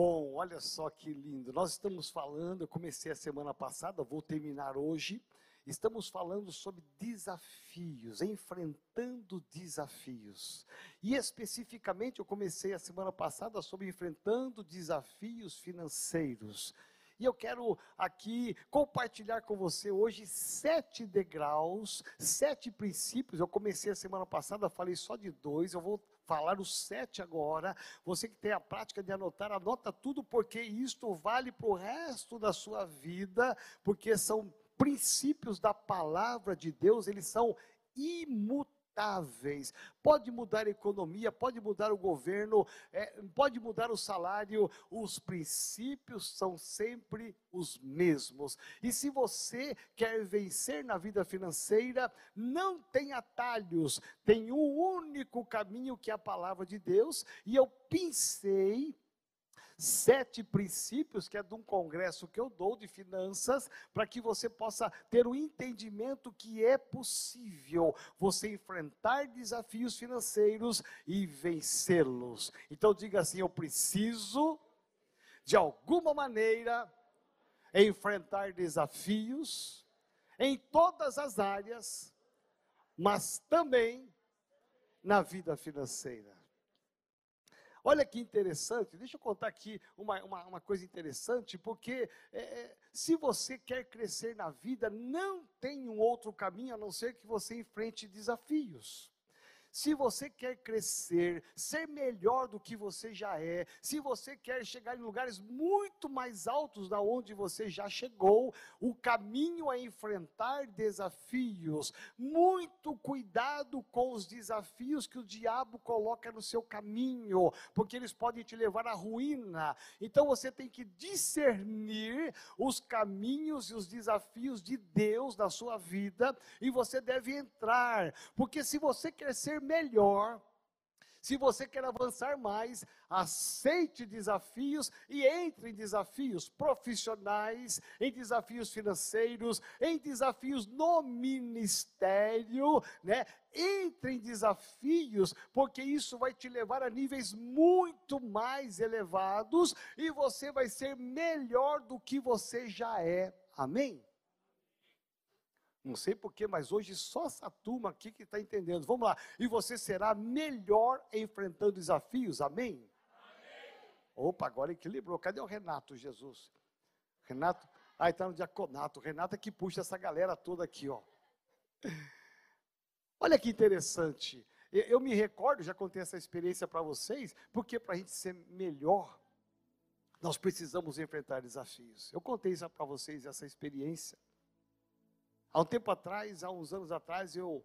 bom, olha só que lindo. Nós estamos falando, eu comecei a semana passada, vou terminar hoje. Estamos falando sobre desafios, enfrentando desafios. E especificamente eu comecei a semana passada sobre enfrentando desafios financeiros. E eu quero aqui compartilhar com você hoje sete degraus, sete princípios. Eu comecei a semana passada, falei só de dois, eu vou falar os sete agora. Você que tem a prática de anotar, anota tudo, porque isto vale para o resto da sua vida, porque são princípios da palavra de Deus, eles são imutáveis Pode mudar a economia, pode mudar o governo, é, pode mudar o salário, os princípios são sempre os mesmos. E se você quer vencer na vida financeira, não tem atalhos, tem um único caminho que é a palavra de Deus, e eu pensei sete princípios, que é de um congresso que eu dou de finanças, para que você possa ter o um entendimento que é possível você enfrentar desafios financeiros e vencê-los. Então diga assim: eu preciso, de alguma maneira, enfrentar desafios em todas as áreas, mas também na vida financeira. Olha que interessante, deixa eu contar aqui uma, uma, uma coisa interessante, porque é, é, se você quer crescer na vida, não tem um outro caminho a não ser que você enfrente desafios. Se você quer crescer, ser melhor do que você já é, se você quer chegar em lugares muito mais altos da onde você já chegou, o caminho é enfrentar desafios. Muito cuidado com os desafios que o diabo coloca no seu caminho, porque eles podem te levar à ruína. Então você tem que discernir os caminhos e os desafios de Deus na sua vida e você deve entrar, porque se você quer ser melhor. Se você quer avançar mais, aceite desafios e entre em desafios profissionais, em desafios financeiros, em desafios no ministério, né? Entre em desafios, porque isso vai te levar a níveis muito mais elevados e você vai ser melhor do que você já é. Amém? Não sei porquê, mas hoje só essa turma aqui que está entendendo. Vamos lá. E você será melhor enfrentando desafios. Amém? Amém? Opa, agora equilibrou. Cadê o Renato, Jesus? Renato, ah, está no diaconato. Renato é que puxa essa galera toda aqui, ó. Olha que interessante. Eu me recordo, já contei essa experiência para vocês, porque para a gente ser melhor, nós precisamos enfrentar desafios. Eu contei isso para vocês, essa experiência. Há um tempo atrás, há uns anos atrás, eu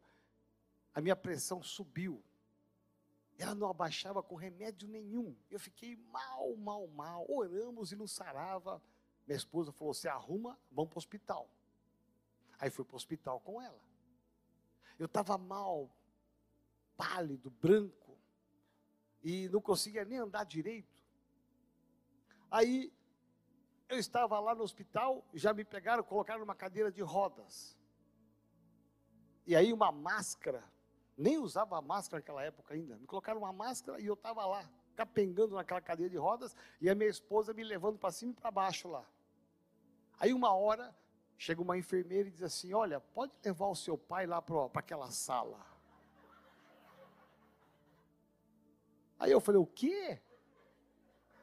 a minha pressão subiu. Ela não abaixava com remédio nenhum. Eu fiquei mal, mal, mal. Oramos e não sarava. Minha esposa falou: "Você arruma, vamos para o hospital". Aí fui para o hospital com ela. Eu estava mal, pálido, branco, e não conseguia nem andar direito. Aí eu estava lá no hospital, já me pegaram, colocaram numa cadeira de rodas. E aí uma máscara, nem usava máscara naquela época ainda. Me colocaram uma máscara e eu estava lá, capengando naquela cadeira de rodas, e a minha esposa me levando para cima e para baixo lá. Aí uma hora, chega uma enfermeira e diz assim: Olha, pode levar o seu pai lá para aquela sala. Aí eu falei: O quê?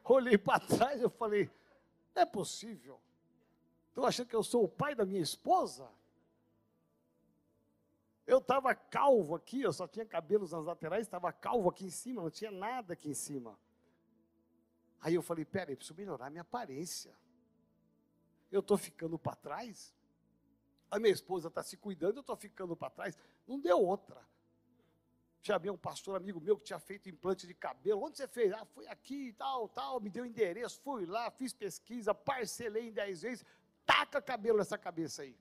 Olhei para trás e eu falei: não é possível. Estão achando que eu sou o pai da minha esposa? Eu estava calvo aqui, eu só tinha cabelos nas laterais, estava calvo aqui em cima, não tinha nada aqui em cima. Aí eu falei, peraí, preciso melhorar minha aparência. Eu estou ficando para trás? A minha esposa está se cuidando, eu estou ficando para trás. Não deu outra. Chamei um pastor amigo meu que tinha feito implante de cabelo. Onde você fez? Ah, fui aqui, tal, tal. Me deu endereço, fui lá, fiz pesquisa, parcelei em 10 vezes. Taca cabelo nessa cabeça aí.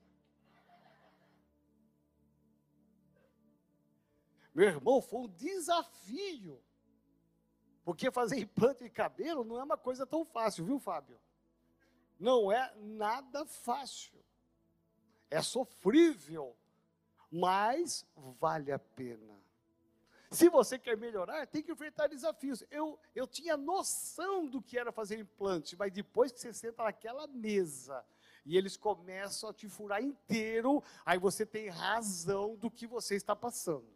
Meu irmão, foi um desafio. Porque fazer implante de cabelo não é uma coisa tão fácil, viu, Fábio? Não é nada fácil. É sofrível, mas vale a pena. Se você quer melhorar, tem que enfrentar desafios. Eu, eu tinha noção do que era fazer implante, mas depois que você senta naquela mesa e eles começam a te furar inteiro, aí você tem razão do que você está passando.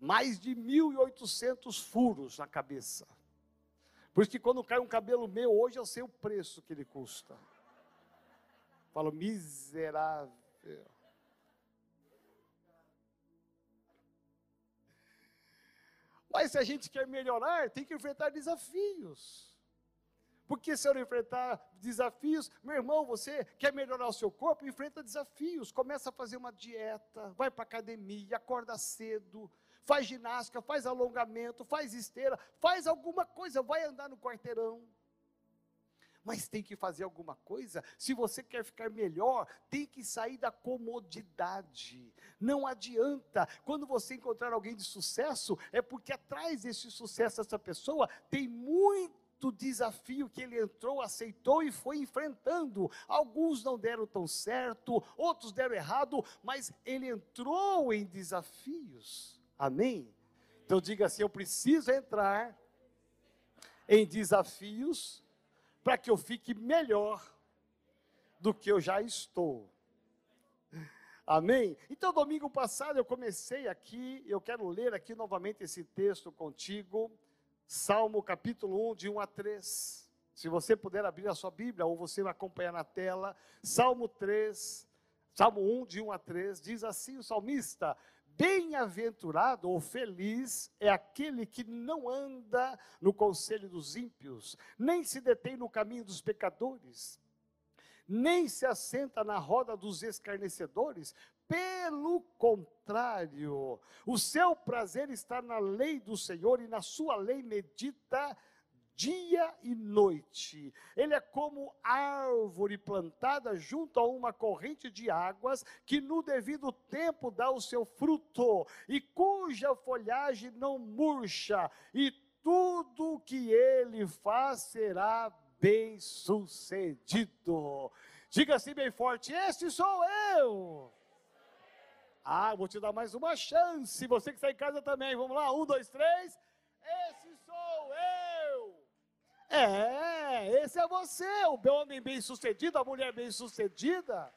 Mais de 1.800 furos na cabeça. Por isso que quando cai um cabelo meu, hoje eu sei o preço que ele custa. Falo, miserável. Mas se a gente quer melhorar, tem que enfrentar desafios. Porque se eu não enfrentar desafios, meu irmão, você quer melhorar o seu corpo, enfrenta desafios. Começa a fazer uma dieta, vai para academia, acorda cedo, faz ginástica, faz alongamento, faz esteira, faz alguma coisa, vai andar no quarteirão mas tem que fazer alguma coisa. Se você quer ficar melhor, tem que sair da comodidade. Não adianta. Quando você encontrar alguém de sucesso, é porque atrás desse sucesso, essa pessoa tem muito desafio que ele entrou, aceitou e foi enfrentando. Alguns não deram tão certo, outros deram errado, mas ele entrou em desafios. Amém? Então diga assim: eu preciso entrar em desafios para que eu fique melhor do que eu já estou. Amém? Então, domingo passado eu comecei aqui, eu quero ler aqui novamente esse texto contigo, Salmo capítulo 1, de 1 a 3. Se você puder abrir a sua Bíblia ou você vai acompanhar na tela, Salmo 3, Salmo 1, de 1 a 3, diz assim o salmista: Bem-aventurado ou feliz é aquele que não anda no conselho dos ímpios, nem se detém no caminho dos pecadores, nem se assenta na roda dos escarnecedores. Pelo contrário, o seu prazer está na lei do Senhor e na sua lei medita dia e noite. Ele é como árvore plantada junto a uma corrente de águas, que no devido tempo dá o seu fruto, e cuja folhagem não murcha, e tudo que ele faz será bem sucedido. Diga assim bem forte: Este sou eu. Ah, vou te dar mais uma chance. Você que está em casa também. Vamos lá, um, dois, três. Esse. É, esse é você, o homem bem-sucedido, a mulher bem-sucedida.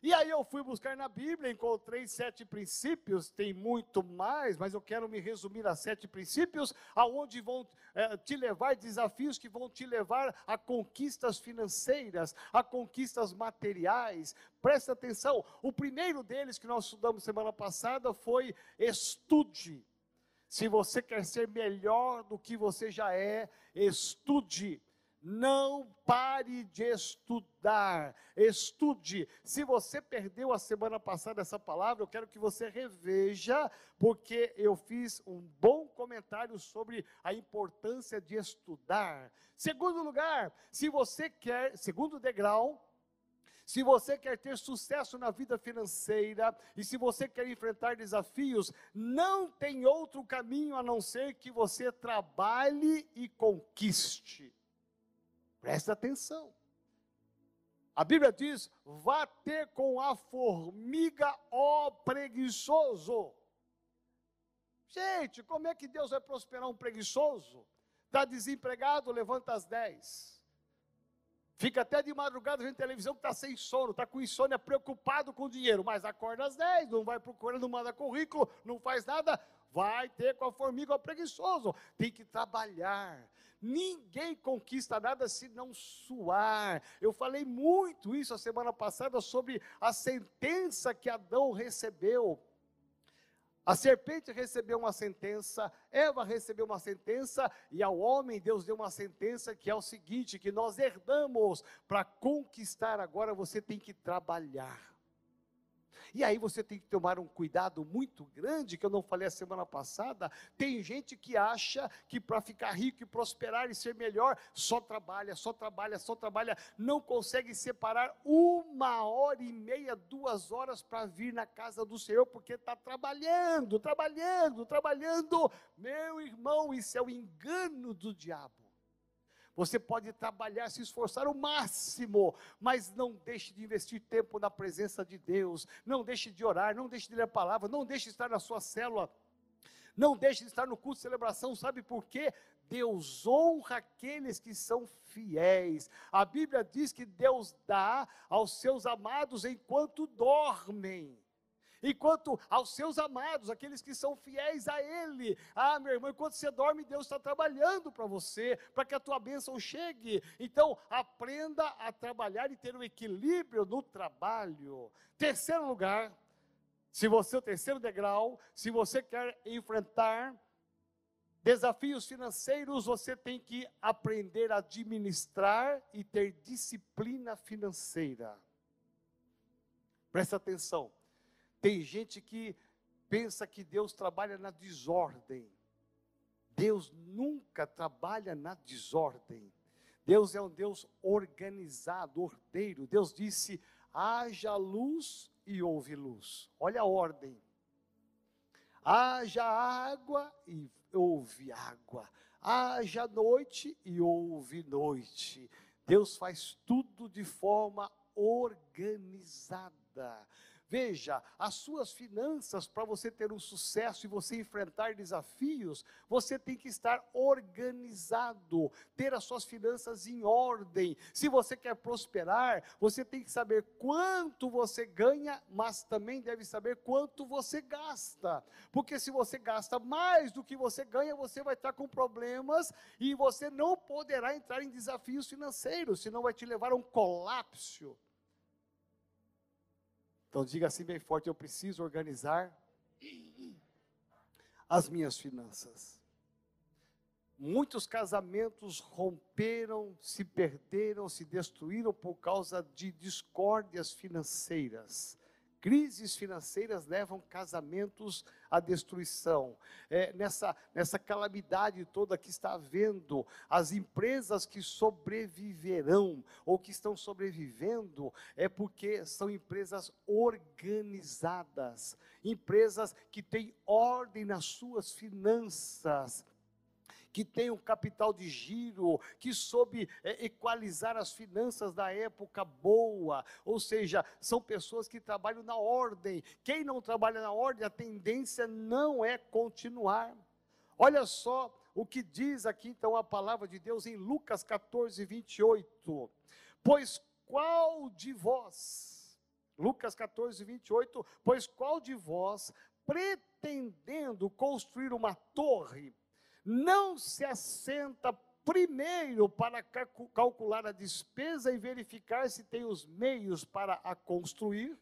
E aí eu fui buscar na Bíblia, encontrei sete princípios, tem muito mais, mas eu quero me resumir a sete princípios, aonde vão é, te levar, desafios que vão te levar a conquistas financeiras, a conquistas materiais. Presta atenção, o primeiro deles que nós estudamos semana passada foi estude. Se você quer ser melhor do que você já é, estude. Não pare de estudar, estude. Se você perdeu a semana passada essa palavra, eu quero que você reveja, porque eu fiz um bom comentário sobre a importância de estudar. Segundo lugar, se você quer, segundo degrau, se você quer ter sucesso na vida financeira e se você quer enfrentar desafios, não tem outro caminho a não ser que você trabalhe e conquiste. Preste atenção. A Bíblia diz: vá ter com a formiga, ó preguiçoso. Gente, como é que Deus vai prosperar um preguiçoso? Está desempregado, levanta às 10. Fica até de madrugada vendo televisão que está sem sono, está com insônia, preocupado com o dinheiro, mas acorda às 10, não vai procurando, não manda currículo, não faz nada, vai ter com a formiga o preguiçoso. Tem que trabalhar. Ninguém conquista nada se não suar. Eu falei muito isso a semana passada sobre a sentença que Adão recebeu. A serpente recebeu uma sentença, Eva recebeu uma sentença, e ao homem Deus deu uma sentença que é o seguinte: que nós herdamos para conquistar agora você tem que trabalhar. E aí você tem que tomar um cuidado muito grande, que eu não falei a semana passada. Tem gente que acha que para ficar rico e prosperar e ser melhor, só trabalha, só trabalha, só trabalha, não consegue separar uma hora e meia, duas horas para vir na casa do Senhor, porque está trabalhando, trabalhando, trabalhando. Meu irmão, isso é o engano do diabo. Você pode trabalhar, se esforçar o máximo, mas não deixe de investir tempo na presença de Deus. Não deixe de orar, não deixe de ler a palavra, não deixe de estar na sua célula. Não deixe de estar no culto de celebração, sabe por quê? Deus honra aqueles que são fiéis. A Bíblia diz que Deus dá aos seus amados enquanto dormem. Enquanto aos seus amados, aqueles que são fiéis a Ele. Ah, meu irmão, enquanto você dorme, Deus está trabalhando para você, para que a tua bênção chegue. Então, aprenda a trabalhar e ter um equilíbrio no trabalho. Terceiro lugar, se você, o terceiro degrau, se você quer enfrentar desafios financeiros, você tem que aprender a administrar e ter disciplina financeira. Presta atenção. Tem gente que pensa que Deus trabalha na desordem. Deus nunca trabalha na desordem. Deus é um Deus organizado, ordeiro. Deus disse: haja luz e houve luz. Olha a ordem. Haja água e houve água. Haja noite e houve noite. Deus faz tudo de forma organizada. Veja, as suas finanças, para você ter um sucesso e você enfrentar desafios, você tem que estar organizado, ter as suas finanças em ordem. Se você quer prosperar, você tem que saber quanto você ganha, mas também deve saber quanto você gasta. Porque se você gasta mais do que você ganha, você vai estar com problemas e você não poderá entrar em desafios financeiros, senão vai te levar a um colapso. Então diga assim bem forte: eu preciso organizar as minhas finanças. Muitos casamentos romperam, se perderam, se destruíram por causa de discórdias financeiras. Crises financeiras levam casamentos à destruição. É, nessa, nessa calamidade toda que está havendo, as empresas que sobreviverão ou que estão sobrevivendo é porque são empresas organizadas, empresas que têm ordem nas suas finanças, que tem um capital de giro, que soube é, equalizar as finanças da época boa, ou seja, são pessoas que trabalham na ordem. Quem não trabalha na ordem, a tendência não é continuar. Olha só o que diz aqui então a palavra de Deus em Lucas 14, 28. Pois qual de vós, Lucas 14, 28, pois qual de vós, pretendendo construir uma torre, não se assenta primeiro para calcular a despesa e verificar se tem os meios para a construir.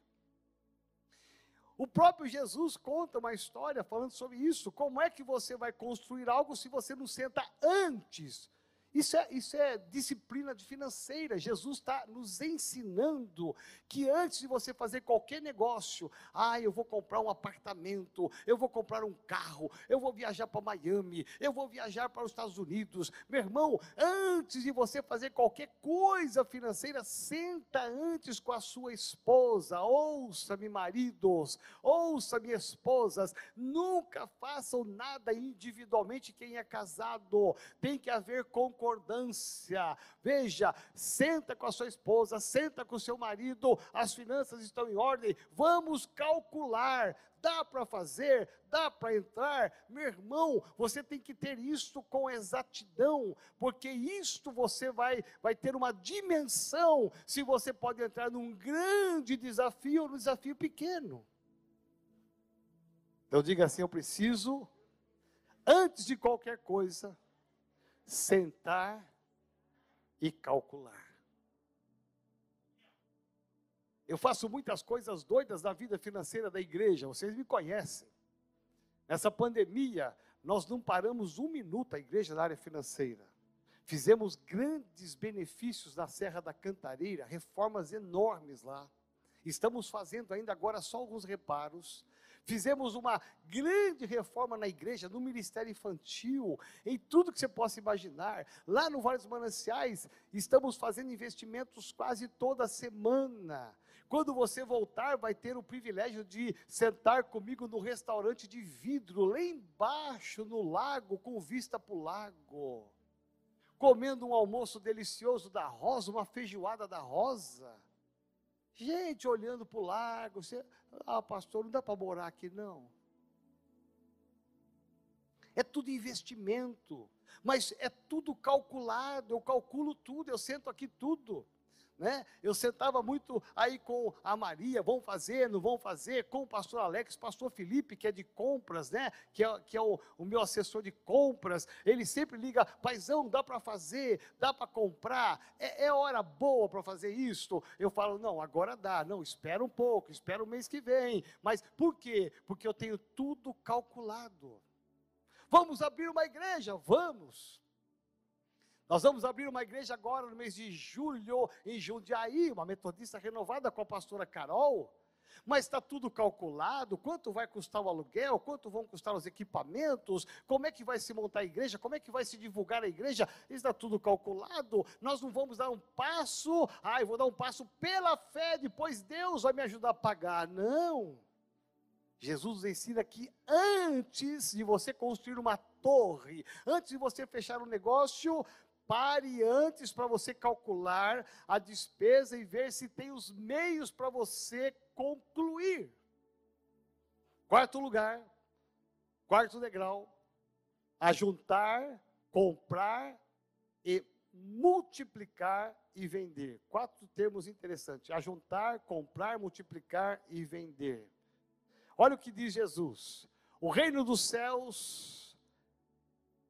O próprio Jesus conta uma história falando sobre isso. Como é que você vai construir algo se você não senta antes isso é, isso é disciplina financeira. Jesus está nos ensinando que antes de você fazer qualquer negócio, ah, eu vou comprar um apartamento, eu vou comprar um carro, eu vou viajar para Miami, eu vou viajar para os Estados Unidos. Meu irmão, antes de você fazer qualquer coisa financeira, senta antes com a sua esposa. Ouça-me, maridos, ouça-me, esposas. Nunca façam nada individualmente quem é casado. Tem que haver concordância concordância. Veja, senta com a sua esposa, senta com o seu marido, as finanças estão em ordem, vamos calcular. Dá para fazer, dá para entrar, meu irmão, você tem que ter isto com exatidão, porque isto você vai, vai ter uma dimensão se você pode entrar num grande desafio ou num desafio pequeno. Então diga assim: eu preciso, antes de qualquer coisa, sentar e calcular. Eu faço muitas coisas doidas na vida financeira da igreja, vocês me conhecem. Nessa pandemia, nós não paramos um minuto a igreja na área financeira. Fizemos grandes benefícios na Serra da Cantareira, reformas enormes lá. Estamos fazendo ainda agora só alguns reparos. Fizemos uma grande reforma na igreja, no ministério infantil, em tudo que você possa imaginar. Lá no Vale dos Mananciais, estamos fazendo investimentos quase toda semana. Quando você voltar, vai ter o privilégio de sentar comigo no restaurante de vidro, lá embaixo no lago, com vista para o lago. comendo um almoço delicioso da Rosa, uma feijoada da Rosa. Gente olhando para o lago, você, ah, pastor, não dá para morar aqui não. É tudo investimento, mas é tudo calculado, eu calculo tudo, eu sento aqui tudo né? Eu sentava muito aí com a Maria, vão fazer, não vão fazer, com o pastor Alex, pastor Felipe, que é de compras, né? Que é, que é o, o meu assessor de compras. Ele sempre liga, paizão, dá para fazer, dá para comprar, é, é, hora boa para fazer isto. Eu falo, não, agora dá, não, espera um pouco, espera o mês que vem. Mas por quê? Porque eu tenho tudo calculado. Vamos abrir uma igreja? Vamos. Nós vamos abrir uma igreja agora no mês de julho, em Jundiaí, uma metodista renovada com a pastora Carol. Mas está tudo calculado, quanto vai custar o aluguel, quanto vão custar os equipamentos, como é que vai se montar a igreja, como é que vai se divulgar a igreja, está tudo calculado. Nós não vamos dar um passo, ah, eu vou dar um passo pela fé, depois Deus vai me ajudar a pagar. Não. Jesus ensina que antes de você construir uma torre, antes de você fechar um negócio, Pare antes para você calcular a despesa e ver se tem os meios para você concluir. Quarto lugar, quarto degrau, ajuntar, comprar e multiplicar e vender. Quatro termos interessantes: ajuntar, comprar, multiplicar e vender. Olha o que diz Jesus: o reino dos céus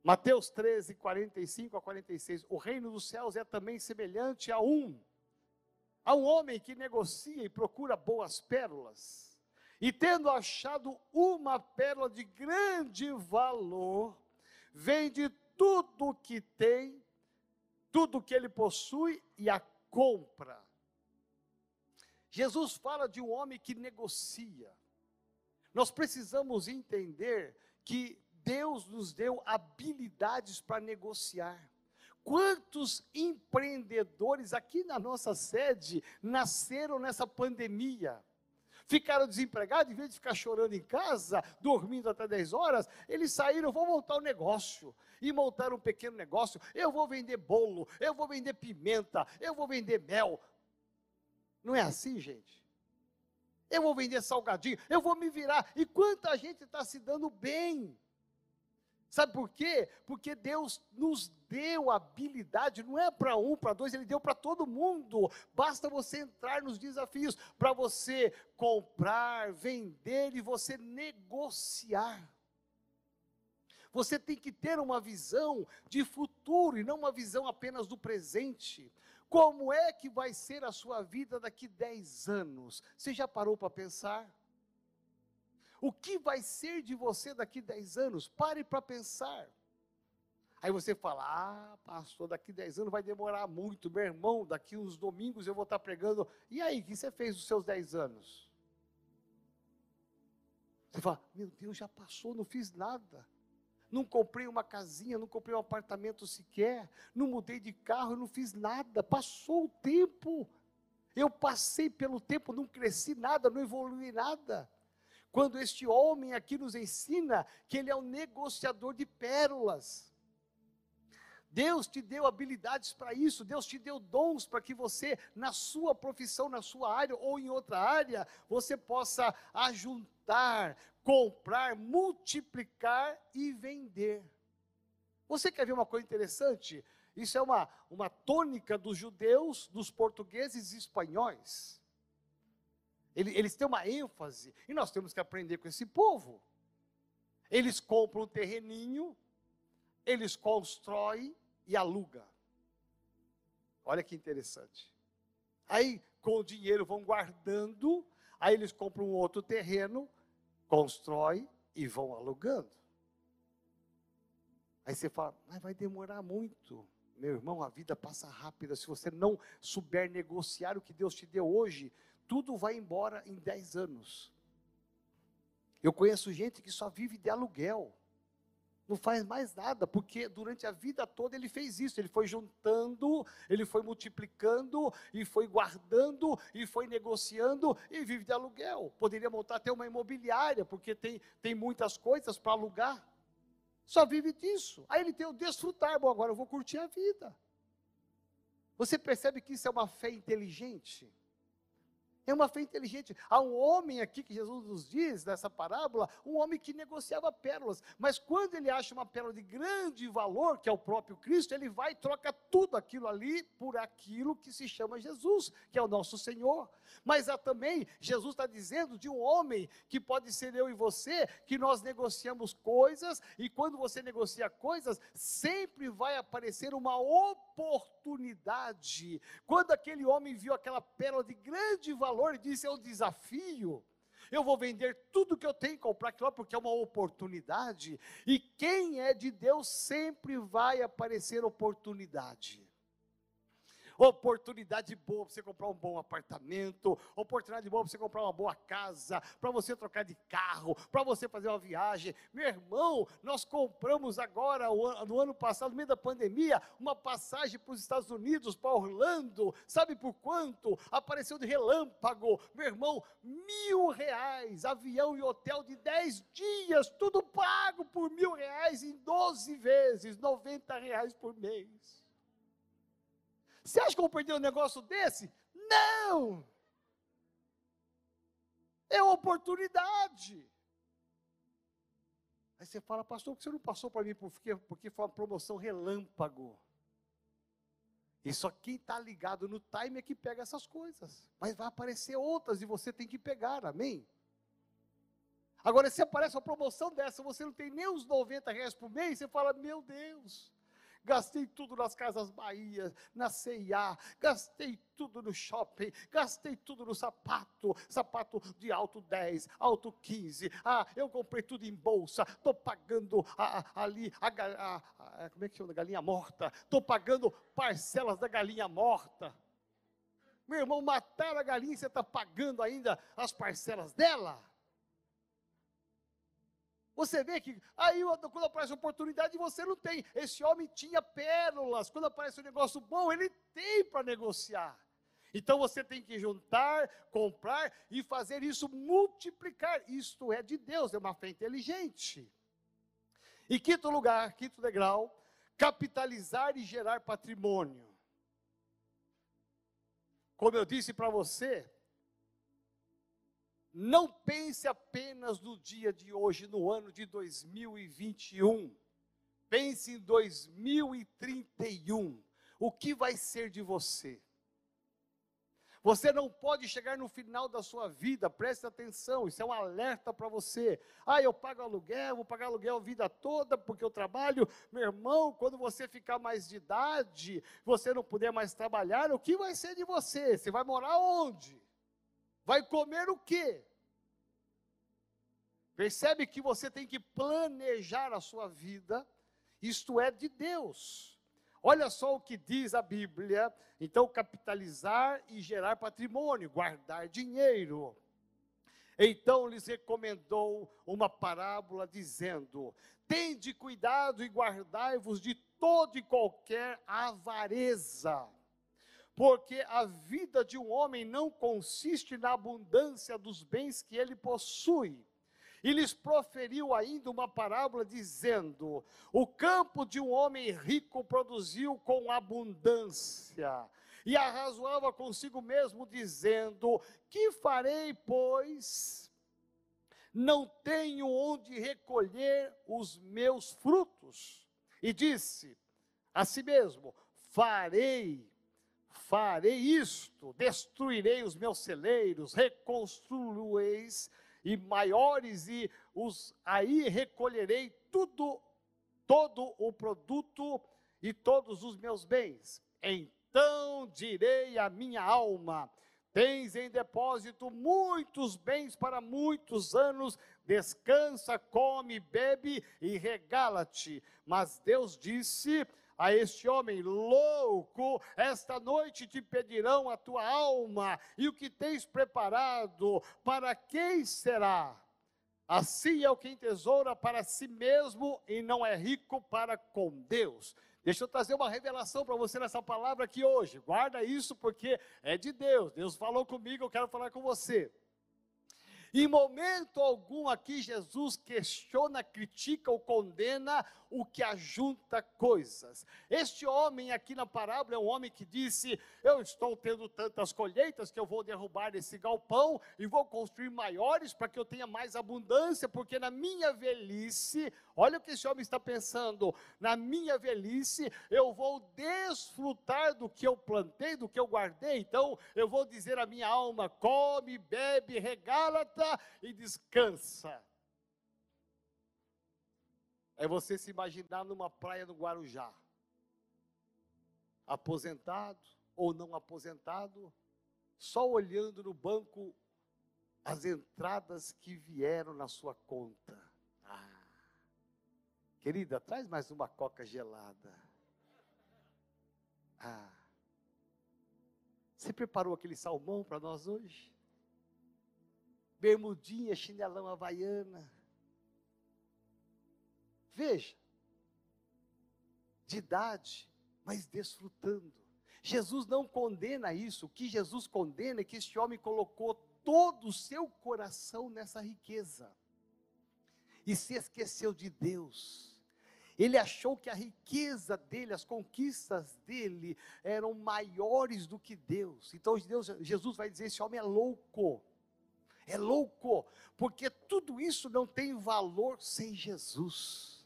Mateus 13, 45 a 46. O reino dos céus é também semelhante a um, a um homem que negocia e procura boas pérolas. E tendo achado uma pérola de grande valor, vende tudo o que tem, tudo o que ele possui e a compra. Jesus fala de um homem que negocia. Nós precisamos entender que Deus nos deu habilidades para negociar. Quantos empreendedores aqui na nossa sede nasceram nessa pandemia? Ficaram desempregados, em vez de ficar chorando em casa, dormindo até 10 horas, eles saíram, vou montar um negócio. E montaram um pequeno negócio. Eu vou vender bolo, eu vou vender pimenta, eu vou vender mel. Não é assim, gente? Eu vou vender salgadinho, eu vou me virar. E quanta gente está se dando bem Sabe por quê? Porque Deus nos deu habilidade, não é para um, para dois, Ele deu para todo mundo. Basta você entrar nos desafios para você comprar, vender e você negociar. Você tem que ter uma visão de futuro e não uma visão apenas do presente. Como é que vai ser a sua vida daqui 10 anos? Você já parou para pensar? O que vai ser de você daqui 10 anos? Pare para pensar. Aí você fala: Ah, pastor, daqui 10 anos vai demorar muito. Meu irmão, daqui uns domingos eu vou estar pregando. E aí, o que você fez nos seus 10 anos? Você fala: Meu Deus, já passou, não fiz nada. Não comprei uma casinha, não comprei um apartamento sequer, não mudei de carro, não fiz nada. Passou o tempo. Eu passei pelo tempo, não cresci nada, não evolui nada quando este homem aqui nos ensina que ele é um negociador de pérolas. Deus te deu habilidades para isso, Deus te deu dons para que você, na sua profissão, na sua área ou em outra área, você possa ajuntar, comprar, multiplicar e vender. Você quer ver uma coisa interessante? Isso é uma, uma tônica dos judeus, dos portugueses e espanhóis. Eles têm uma ênfase, e nós temos que aprender com esse povo. Eles compram um terreninho, eles constroem e alugam. Olha que interessante. Aí, com o dinheiro, vão guardando, aí eles compram um outro terreno, constroem e vão alugando. Aí você fala, mas vai demorar muito. Meu irmão, a vida passa rápida. Se você não souber negociar o que Deus te deu hoje, tudo vai embora em 10 anos. Eu conheço gente que só vive de aluguel, não faz mais nada, porque durante a vida toda ele fez isso, ele foi juntando, ele foi multiplicando, e foi guardando, e foi negociando, e vive de aluguel. Poderia montar até uma imobiliária, porque tem, tem muitas coisas para alugar. Só vive disso. Aí ele tem o desfrutar. Bom, agora eu vou curtir a vida. Você percebe que isso é uma fé inteligente? É uma fé inteligente. Há um homem aqui que Jesus nos diz, nessa parábola, um homem que negociava pérolas. Mas quando ele acha uma pérola de grande valor, que é o próprio Cristo, ele vai e troca tudo aquilo ali por aquilo que se chama Jesus, que é o nosso Senhor. Mas há também, Jesus está dizendo de um homem, que pode ser eu e você, que nós negociamos coisas, e quando você negocia coisas, sempre vai aparecer uma oportunidade. Quando aquele homem viu aquela pérola de grande valor, ele disse: é um desafio. Eu vou vender tudo que eu tenho e comprar aquilo porque é uma oportunidade. E quem é de Deus sempre vai aparecer oportunidade oportunidade boa para você comprar um bom apartamento, oportunidade boa para você comprar uma boa casa, para você trocar de carro, para você fazer uma viagem. Meu irmão, nós compramos agora, no ano passado, no meio da pandemia, uma passagem para os Estados Unidos, para Orlando, sabe por quanto? Apareceu de relâmpago, meu irmão, mil reais, avião e hotel de dez dias, tudo pago por mil reais em 12 vezes, 90 reais por mês. Você acha que eu vou perder um negócio desse? Não! É oportunidade. Aí você fala, pastor, por que você não passou para mim porque, porque foi uma promoção relâmpago? E só quem está ligado no time é que pega essas coisas. Mas vai aparecer outras e você tem que pegar, amém? Agora, se aparece uma promoção dessa, você não tem nem os 90 reais por mês, você fala, meu Deus, gastei tudo nas Casas Bahia, na CIA, gastei tudo no shopping, gastei tudo no sapato, sapato de alto 10, alto 15. Ah, eu comprei tudo em bolsa, estou pagando a, a, ali, a, a, como é que chama? Galinha morta, estou pagando parcelas da galinha morta. Meu irmão, mataram a galinha, você está pagando ainda as parcelas dela? Você vê que aí quando aparece oportunidade você não tem. Esse homem tinha pérolas. Quando aparece um negócio bom, ele tem para negociar. Então você tem que juntar, comprar e fazer isso multiplicar. Isto é de Deus, é uma fé inteligente. E quinto lugar, quinto degrau, capitalizar e gerar patrimônio. Como eu disse para você, não pense apenas no dia de hoje, no ano de 2021. Pense em 2031. O que vai ser de você? Você não pode chegar no final da sua vida, preste atenção, isso é um alerta para você. Ah, eu pago aluguel, vou pagar aluguel a vida toda porque eu trabalho. Meu irmão, quando você ficar mais de idade, você não puder mais trabalhar, o que vai ser de você? Você vai morar onde? Vai comer o quê? Percebe que você tem que planejar a sua vida, isto é de Deus. Olha só o que diz a Bíblia. Então, capitalizar e gerar patrimônio, guardar dinheiro. Então lhes recomendou uma parábola dizendo: Tende cuidado e guardai-vos de toda e qualquer avareza porque a vida de um homem não consiste na abundância dos bens que ele possui. E lhes proferiu ainda uma parábola, dizendo: O campo de um homem rico produziu com abundância. E arrazoava consigo mesmo, dizendo: Que farei, pois? Não tenho onde recolher os meus frutos. E disse a si mesmo: Farei farei isto, destruirei os meus celeiros, reconstruíeis e maiores e os aí recolherei tudo todo o produto e todos os meus bens. Então direi à minha alma: Tens em depósito muitos bens para muitos anos, descansa, come, bebe e regala-te. Mas Deus disse: a este homem louco, esta noite te pedirão a tua alma, e o que tens preparado, para quem será? Assim é o que tesoura para si mesmo e não é rico para com Deus. Deixa eu trazer uma revelação para você nessa palavra aqui hoje. Guarda isso porque é de Deus. Deus falou comigo, eu quero falar com você. Em momento algum aqui Jesus questiona, critica ou condena o que ajunta coisas. Este homem aqui na parábola é um homem que disse: Eu estou tendo tantas colheitas que eu vou derrubar esse galpão e vou construir maiores para que eu tenha mais abundância, porque na minha velhice, olha o que esse homem está pensando: na minha velhice eu vou desfrutar do que eu plantei, do que eu guardei. Então eu vou dizer à minha alma: come, bebe, regala-te e descansa. É você se imaginar numa praia no Guarujá, aposentado ou não aposentado, só olhando no banco as entradas que vieram na sua conta. Ah, querida, traz mais uma coca gelada. Ah, você preparou aquele salmão para nós hoje? Bermudinha, chinelão havaiana Veja, de idade, mas desfrutando. Jesus não condena isso. O que Jesus condena é que este homem colocou todo o seu coração nessa riqueza e se esqueceu de Deus. Ele achou que a riqueza dele, as conquistas dele eram maiores do que Deus. Então Deus, Jesus vai dizer: esse homem é louco. É louco, porque tudo isso não tem valor sem Jesus.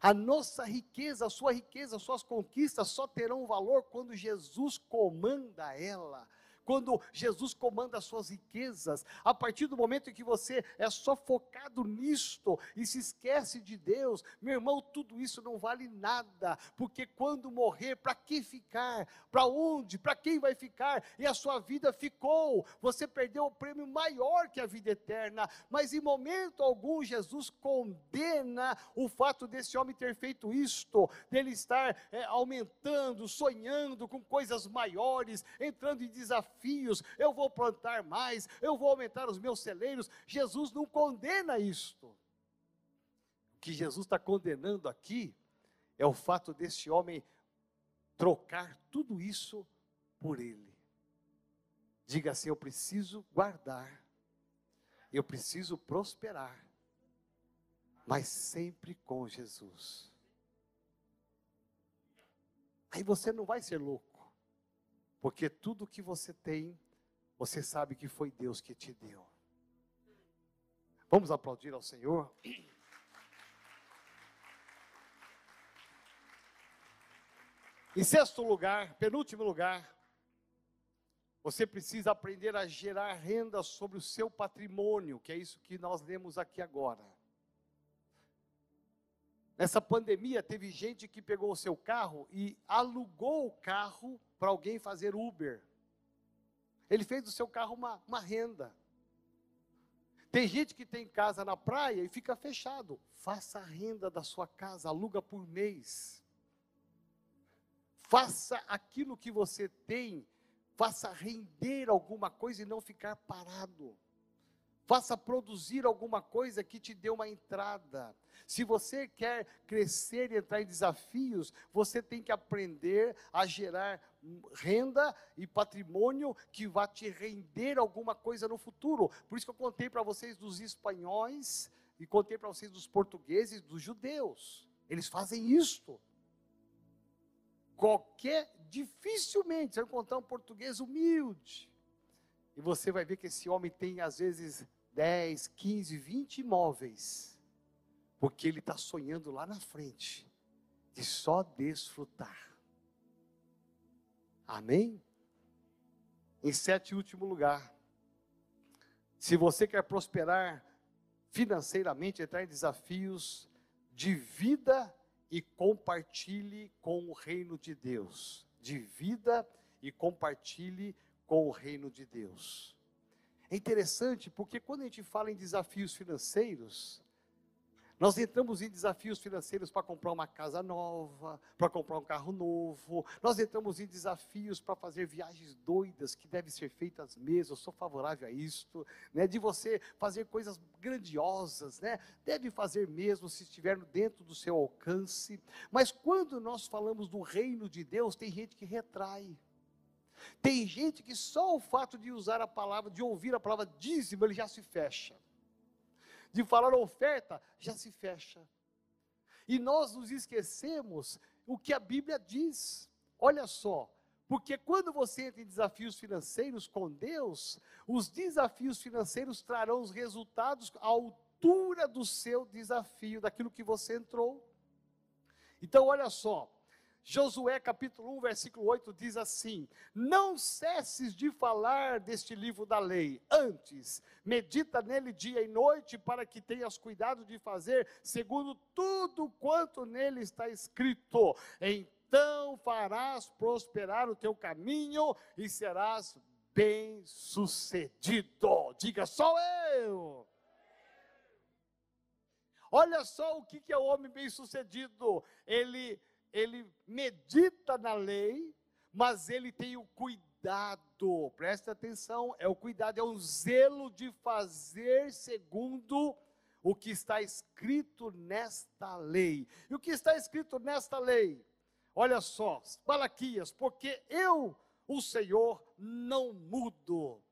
A nossa riqueza, a sua riqueza, as suas conquistas só terão valor quando Jesus comanda ela quando Jesus comanda as suas riquezas, a partir do momento em que você é só focado nisto e se esquece de Deus, meu irmão, tudo isso não vale nada, porque quando morrer, para que ficar? Para onde? Para quem vai ficar? E a sua vida ficou, você perdeu o prêmio maior que a vida eterna, mas em momento algum Jesus condena o fato desse homem ter feito isto, dele estar é, aumentando, sonhando com coisas maiores, entrando em desafios desafios, eu vou plantar mais, eu vou aumentar os meus celeiros. Jesus não condena isto. O que Jesus está condenando aqui é o fato desse homem trocar tudo isso por ele. Diga assim: eu preciso guardar, eu preciso prosperar, mas sempre com Jesus. Aí você não vai ser louco. Porque tudo que você tem, você sabe que foi Deus que te deu. Vamos aplaudir ao Senhor? Em sexto lugar, penúltimo lugar, você precisa aprender a gerar renda sobre o seu patrimônio, que é isso que nós lemos aqui agora. Nessa pandemia, teve gente que pegou o seu carro e alugou o carro para alguém fazer Uber. Ele fez do seu carro uma, uma renda. Tem gente que tem casa na praia e fica fechado. Faça a renda da sua casa, aluga por mês. Faça aquilo que você tem, faça render alguma coisa e não ficar parado. Faça produzir alguma coisa que te dê uma entrada. Se você quer crescer e entrar em desafios, você tem que aprender a gerar renda e patrimônio que vai te render alguma coisa no futuro. Por isso que eu contei para vocês dos espanhóis e contei para vocês dos portugueses, dos judeus. Eles fazem isto. Qualquer, dificilmente, você vai encontrar um português humilde. E você vai ver que esse homem tem, às vezes, 10, 15, 20 imóveis, porque ele está sonhando lá na frente de só desfrutar. Amém? Em sete último lugar, se você quer prosperar financeiramente, entrar em desafios, divida e compartilhe com o reino de Deus. Divida e compartilhe com o reino de Deus. É interessante porque quando a gente fala em desafios financeiros, nós entramos em desafios financeiros para comprar uma casa nova, para comprar um carro novo. Nós entramos em desafios para fazer viagens doidas que devem ser feitas mesmo. Eu sou favorável a isto, né? De você fazer coisas grandiosas, né? Deve fazer mesmo se estiver dentro do seu alcance. Mas quando nós falamos do reino de Deus, tem gente que retrai. Tem gente que só o fato de usar a palavra, de ouvir a palavra dízimo, ele já se fecha. De falar oferta, já se fecha. E nós nos esquecemos o que a Bíblia diz. Olha só, porque quando você entra em desafios financeiros com Deus, os desafios financeiros trarão os resultados à altura do seu desafio, daquilo que você entrou. Então, olha só, Josué capítulo 1, versículo 8 diz assim: Não cesses de falar deste livro da lei, antes, medita nele dia e noite, para que tenhas cuidado de fazer segundo tudo quanto nele está escrito. Então farás prosperar o teu caminho e serás bem-sucedido. Diga só eu. Olha só o que é o homem bem-sucedido. Ele ele medita na lei, mas ele tem o cuidado, presta atenção, é o cuidado, é um zelo de fazer segundo o que está escrito nesta lei. E o que está escrito nesta lei? Olha só, Malaquias, porque eu, o Senhor, não mudo.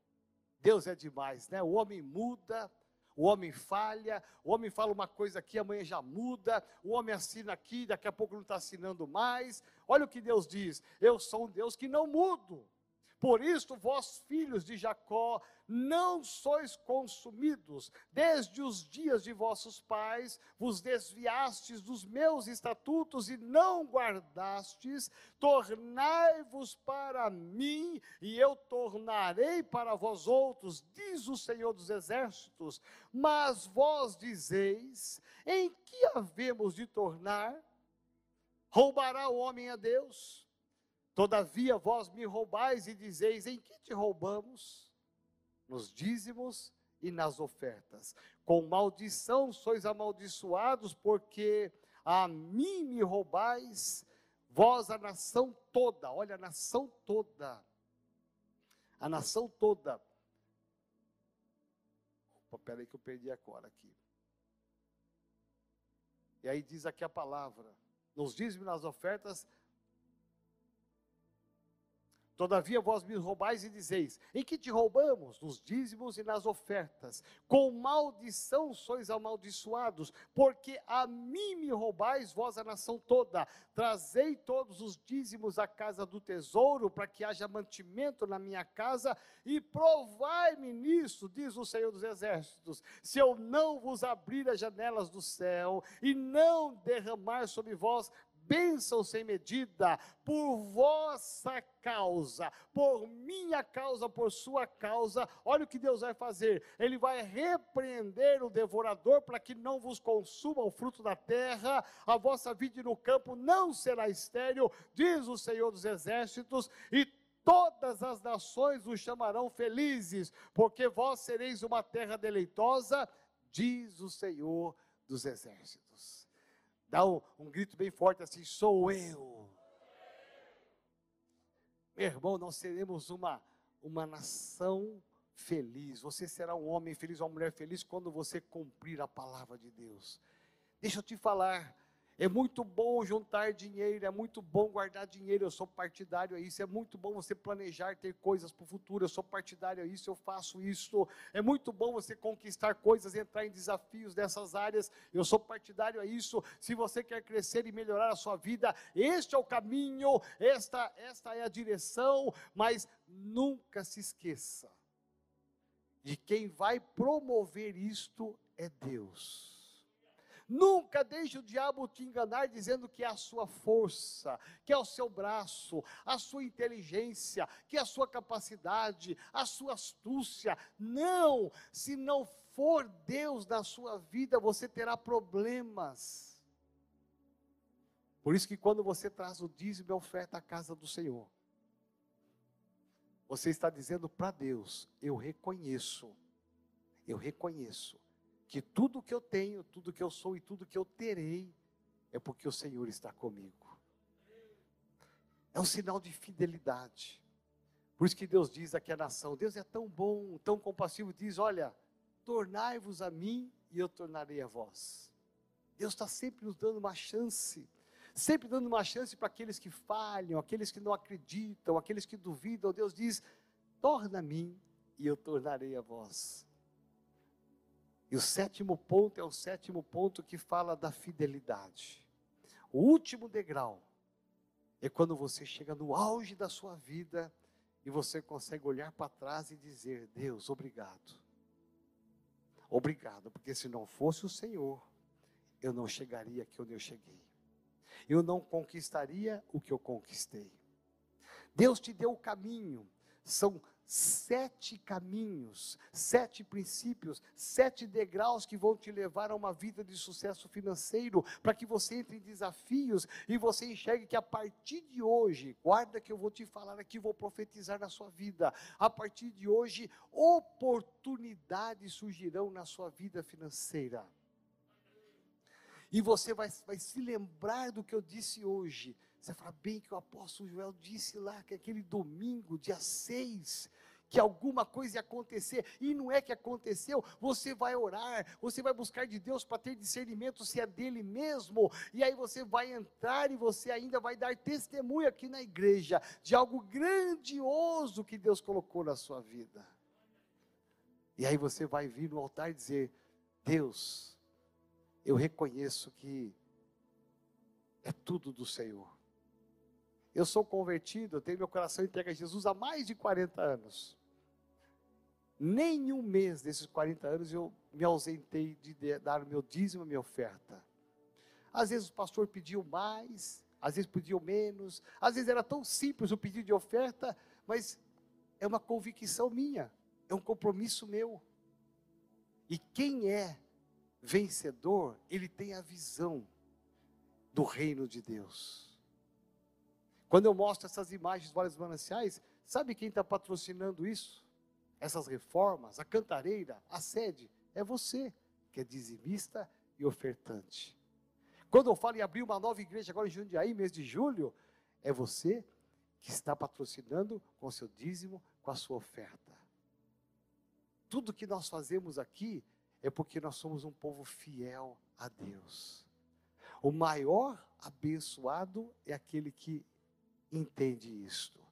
Deus é demais, né? O homem muda, o homem falha, o homem fala uma coisa aqui, amanhã já muda, o homem assina aqui, daqui a pouco não está assinando mais. Olha o que Deus diz: Eu sou um Deus que não mudo. Por isso, vós, filhos de Jacó, não sois consumidos. Desde os dias de vossos pais, vos desviastes dos meus estatutos e não guardastes. Tornai-vos para mim, e eu tornarei para vós outros, diz o Senhor dos Exércitos. Mas vós dizeis: em que havemos de tornar? Roubará o homem a Deus? Todavia vós me roubais e dizeis: em que te roubamos? Nos dízimos e nas ofertas. Com maldição sois amaldiçoados, porque a mim me roubais, vós a nação toda. Olha, a nação toda. A nação toda. Opa, peraí que eu perdi a cor aqui. E aí diz aqui a palavra: nos dízimos e nas ofertas Todavia vós me roubais e dizeis: Em que te roubamos? Nos dízimos e nas ofertas. Com maldição sois amaldiçoados, porque a mim me roubais, vós a nação toda. Trazei todos os dízimos à casa do tesouro, para que haja mantimento na minha casa, e provai-me nisso, diz o Senhor dos Exércitos, se eu não vos abrir as janelas do céu e não derramar sobre vós bênção sem medida, por vossa causa, por minha causa, por sua causa. Olha o que Deus vai fazer: Ele vai repreender o devorador para que não vos consuma o fruto da terra, a vossa vida no campo não será estéril, diz o Senhor dos Exércitos, e todas as nações os chamarão felizes, porque vós sereis uma terra deleitosa, diz o Senhor dos Exércitos. Dá um, um grito bem forte assim: sou eu. Meu irmão, nós seremos uma, uma nação feliz. Você será um homem feliz, uma mulher feliz quando você cumprir a palavra de Deus. Deixa eu te falar, é muito bom juntar dinheiro, é muito bom guardar dinheiro. Eu sou partidário a isso. É muito bom você planejar ter coisas para o futuro. Eu sou partidário a isso. Eu faço isso. É muito bom você conquistar coisas, entrar em desafios dessas áreas. Eu sou partidário a isso. Se você quer crescer e melhorar a sua vida, este é o caminho, esta, esta é a direção. Mas nunca se esqueça de quem vai promover isto é Deus. Nunca deixe o diabo te enganar dizendo que é a sua força, que é o seu braço, a sua inteligência, que é a sua capacidade, a sua astúcia. Não! Se não for Deus na sua vida, você terá problemas. Por isso que quando você traz o dízimo e oferta à casa do Senhor, você está dizendo para Deus: eu reconheço, eu reconheço que tudo que eu tenho, tudo que eu sou e tudo que eu terei é porque o Senhor está comigo. É um sinal de fidelidade. Por isso que Deus diz aqui à nação: Deus é tão bom, tão compassivo, diz: Olha, tornai-vos a mim e eu tornarei a vós. Deus está sempre nos dando uma chance. sempre dando uma chance para aqueles que falham, aqueles que não acreditam, aqueles que duvidam. Deus diz: torna a mim e eu tornarei a vós. E o sétimo ponto é o sétimo ponto que fala da fidelidade. O último degrau é quando você chega no auge da sua vida e você consegue olhar para trás e dizer: Deus, obrigado. Obrigado, porque se não fosse o Senhor, eu não chegaria aqui onde eu cheguei. Eu não conquistaria o que eu conquistei. Deus te deu o caminho, são sete caminhos, sete princípios, sete degraus que vão te levar a uma vida de sucesso financeiro, para que você entre em desafios e você enxergue que a partir de hoje, guarda que eu vou te falar aqui, vou profetizar na sua vida, a partir de hoje, oportunidades surgirão na sua vida financeira. E você vai, vai se lembrar do que eu disse hoje. Você fala bem que o apóstolo Joel disse lá que aquele domingo, dia 6, que alguma coisa ia acontecer, e não é que aconteceu, você vai orar, você vai buscar de Deus para ter discernimento se é dele mesmo, e aí você vai entrar e você ainda vai dar testemunho aqui na igreja de algo grandioso que Deus colocou na sua vida. E aí você vai vir no altar e dizer: Deus, eu reconheço que é tudo do Senhor. Eu sou convertido, eu tenho meu coração entregue a Jesus há mais de 40 anos. Nenhum mês desses 40 anos eu me ausentei de dar o meu dízimo, minha oferta. Às vezes o pastor pediu mais, às vezes pediu menos, às vezes era tão simples o pedido de oferta, mas é uma convicção minha, é um compromisso meu. E quem é vencedor, ele tem a visão do reino de Deus. Quando eu mostro essas imagens dos vários mananciais, sabe quem está patrocinando isso? Essas reformas, a cantareira, a sede, é você, que é dizimista e ofertante. Quando eu falo em abrir uma nova igreja agora em Jundiaí, mês de julho, é você que está patrocinando com o seu dízimo, com a sua oferta. Tudo que nós fazemos aqui é porque nós somos um povo fiel a Deus. O maior abençoado é aquele que entende isto.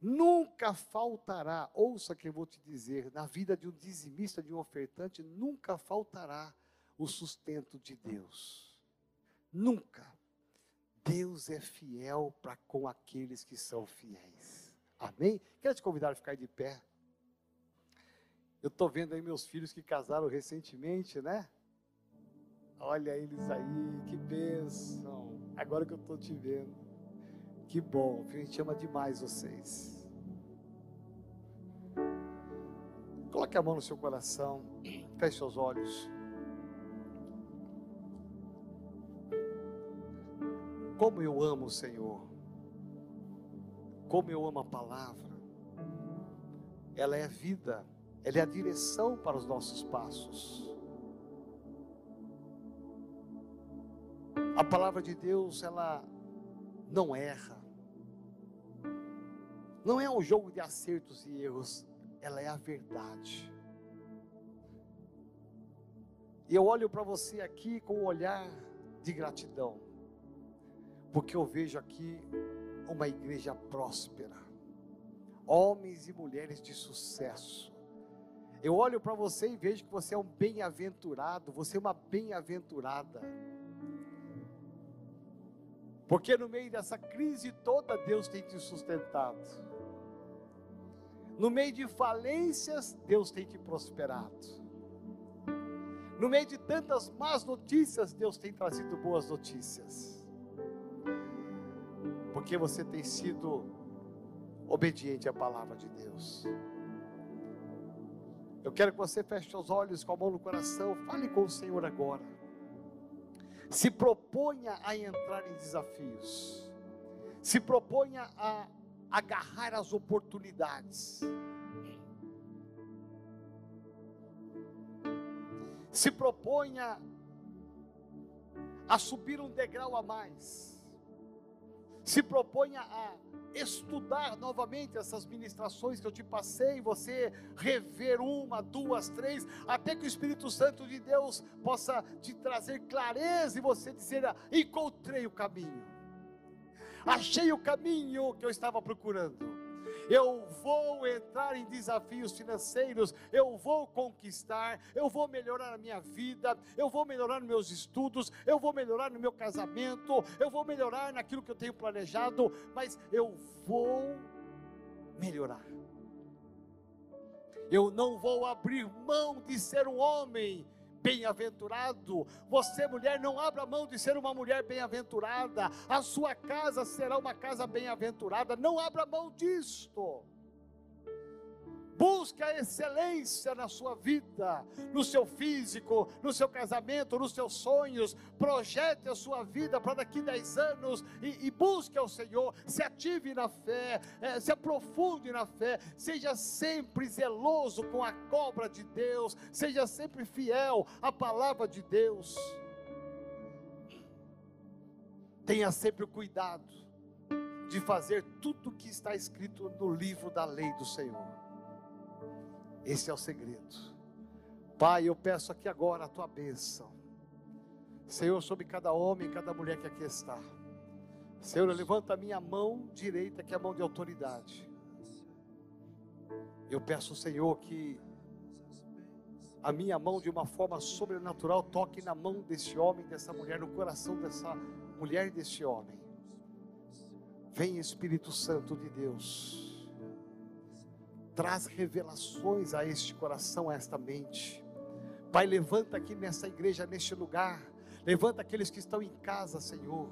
Nunca faltará, ouça que eu vou te dizer, na vida de um dizimista, de um ofertante, nunca faltará o sustento de Deus. Nunca. Deus é fiel para com aqueles que são fiéis. Amém? Quero te convidar a ficar de pé. Eu estou vendo aí meus filhos que casaram recentemente, né? Olha eles aí, que bênção. Agora que eu estou te vendo. Que bom, a gente ama demais vocês. Coloque a mão no seu coração, feche seus olhos. Como eu amo o Senhor, como eu amo a palavra, ela é a vida, ela é a direção para os nossos passos. A palavra de Deus, ela não erra, não é um jogo de acertos e erros, ela é a verdade. E eu olho para você aqui com um olhar de gratidão, porque eu vejo aqui uma igreja próspera, homens e mulheres de sucesso. Eu olho para você e vejo que você é um bem-aventurado, você é uma bem-aventurada. Porque no meio dessa crise toda, Deus tem te sustentado. No meio de falências, Deus tem te prosperado. No meio de tantas más notícias, Deus tem trazido boas notícias. Porque você tem sido obediente à palavra de Deus. Eu quero que você feche os olhos com a mão no coração, fale com o Senhor agora. Se proponha a entrar em desafios. Se proponha a agarrar as oportunidades. Se proponha a subir um degrau a mais. Se proponha a estudar novamente essas ministrações que eu te passei, você rever uma, duas, três, até que o Espírito Santo de Deus possa te trazer clareza e você dizer: ah, encontrei o caminho, achei o caminho que eu estava procurando eu vou entrar em desafios financeiros, eu vou conquistar, eu vou melhorar a minha vida, eu vou melhorar meus estudos, eu vou melhorar no meu casamento, eu vou melhorar naquilo que eu tenho planejado, mas eu vou melhorar. Eu não vou abrir mão de ser um homem bem-aventurado. Você, mulher, não abra mão de ser uma mulher bem-aventurada. A sua casa será uma casa bem-aventurada. Não abra mão disto. Busque a excelência na sua vida, no seu físico, no seu casamento, nos seus sonhos. Projete a sua vida para daqui 10 anos e, e, busque ao Senhor. Se ative na fé, é, se aprofunde na fé. Seja sempre zeloso com a cobra de Deus. Seja sempre fiel à palavra de Deus. Tenha sempre o cuidado de fazer tudo o que está escrito no livro da lei do Senhor. Esse é o segredo. Pai, eu peço aqui agora a tua bênção. Senhor, sobre cada homem, cada mulher que aqui está. Senhor, levanta a minha mão direita, que é a mão de autoridade. Eu peço, Senhor, que a minha mão, de uma forma sobrenatural, toque na mão desse homem, dessa mulher, no coração dessa mulher e desse homem. Vem, Espírito Santo de Deus traz revelações a este coração, a esta mente. Pai, levanta aqui nessa igreja, neste lugar, levanta aqueles que estão em casa, Senhor.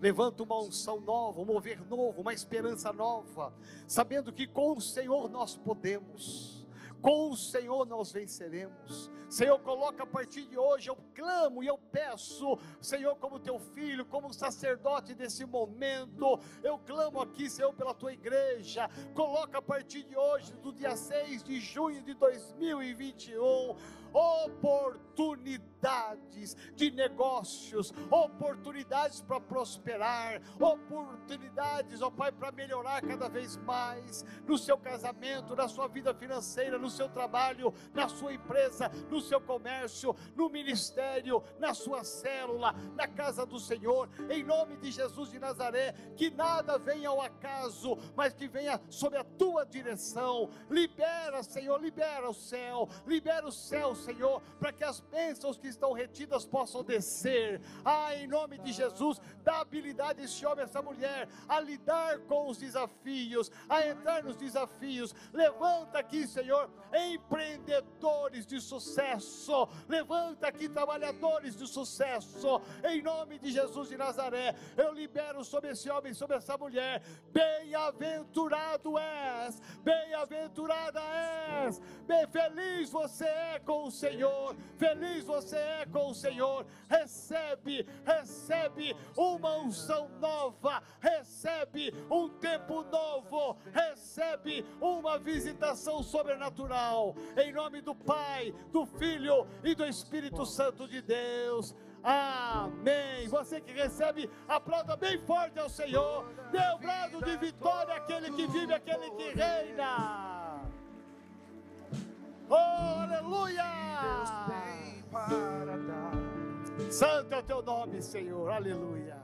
Levanta uma unção nova, um mover novo, uma esperança nova, sabendo que com o Senhor nós podemos, com o Senhor nós venceremos. Senhor, coloca a partir de hoje, eu clamo e eu peço, Senhor, como teu filho, como sacerdote desse momento, eu clamo aqui, Senhor, pela tua igreja. Coloca a partir de hoje, do dia 6 de junho de 2021, oportunidades de negócios, oportunidades para prosperar, oportunidades, ó Pai, para melhorar cada vez mais no seu casamento, na sua vida financeira, no seu trabalho, na sua empresa, no seu comércio, no ministério, na sua célula, na casa do Senhor, em nome de Jesus de Nazaré, que nada venha ao acaso, mas que venha sob a tua direção. Libera, Senhor, libera o céu, libera o céu, Senhor, para que as bênçãos que estão retidas possam descer. Ah, em nome de Jesus, dá habilidade a esse homem, essa mulher, a lidar com os desafios, a entrar nos desafios. Levanta aqui, Senhor, empreendedores de sucesso. Levanta aqui trabalhadores de sucesso. Em nome de Jesus de Nazaré, eu libero sobre esse homem, sobre essa mulher. Bem-aventurado és, bem-aventurada és. Bem feliz você é com o. Senhor. Feliz você é com o Senhor. Recebe, recebe uma unção nova, recebe um tempo novo, recebe uma visitação sobrenatural. Em nome do Pai, do Filho e do Espírito Santo de Deus. Amém. Você que recebe, aplauda bem forte ao Senhor. Dê um brado de vitória àquele que vive, àquele que reina. Oh, aleluia! Santo é o teu nome, Senhor. Aleluia.